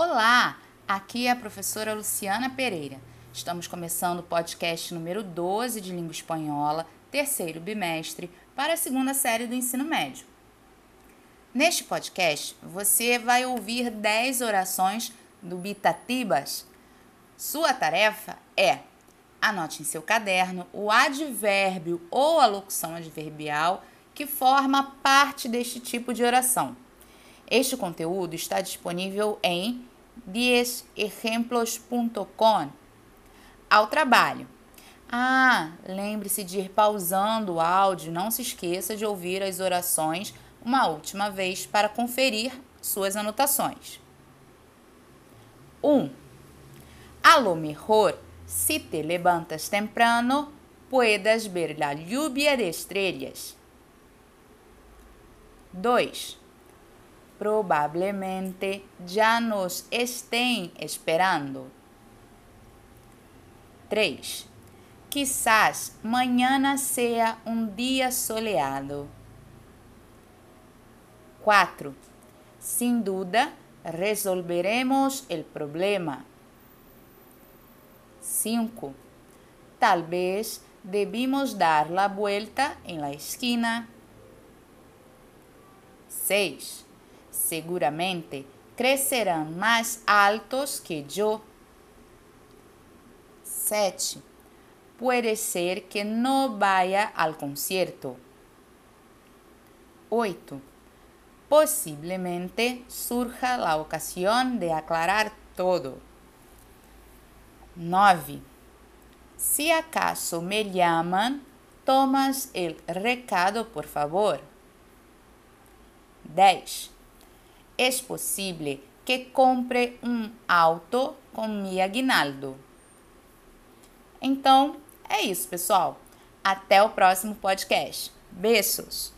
Olá, aqui é a professora Luciana Pereira. Estamos começando o podcast número 12 de língua espanhola, terceiro bimestre, para a segunda série do ensino médio. Neste podcast, você vai ouvir 10 orações dubitativas. Sua tarefa é anote em seu caderno o advérbio ou a locução adverbial que forma parte deste tipo de oração. Este conteúdo está disponível em 10exemplos.com. Ao trabalho. Ah, lembre-se de ir pausando o áudio, não se esqueça de ouvir as orações uma última vez para conferir suas anotações. 1. Um, a lo mejor, si te levantas temprano, puedas ver la lluvia de estrellas. 2. Probablemente ya nos estén esperando. 3. Quizás mañana sea un día soleado. 4. Sin duda, resolveremos el problema. 5. Tal vez debimos dar la vuelta en la esquina. 6. Seguramente crescerão mais altos que eu. 7. Puede ser que no vaya al concierto. 8. Posiblemente surja la ocasión de aclarar todo. 9. Si acaso me llaman, tomas el recado, por favor. 10. Es posible que compre um auto com mi aguinaldo. Então, é isso, pessoal. Até o próximo podcast. Beijos!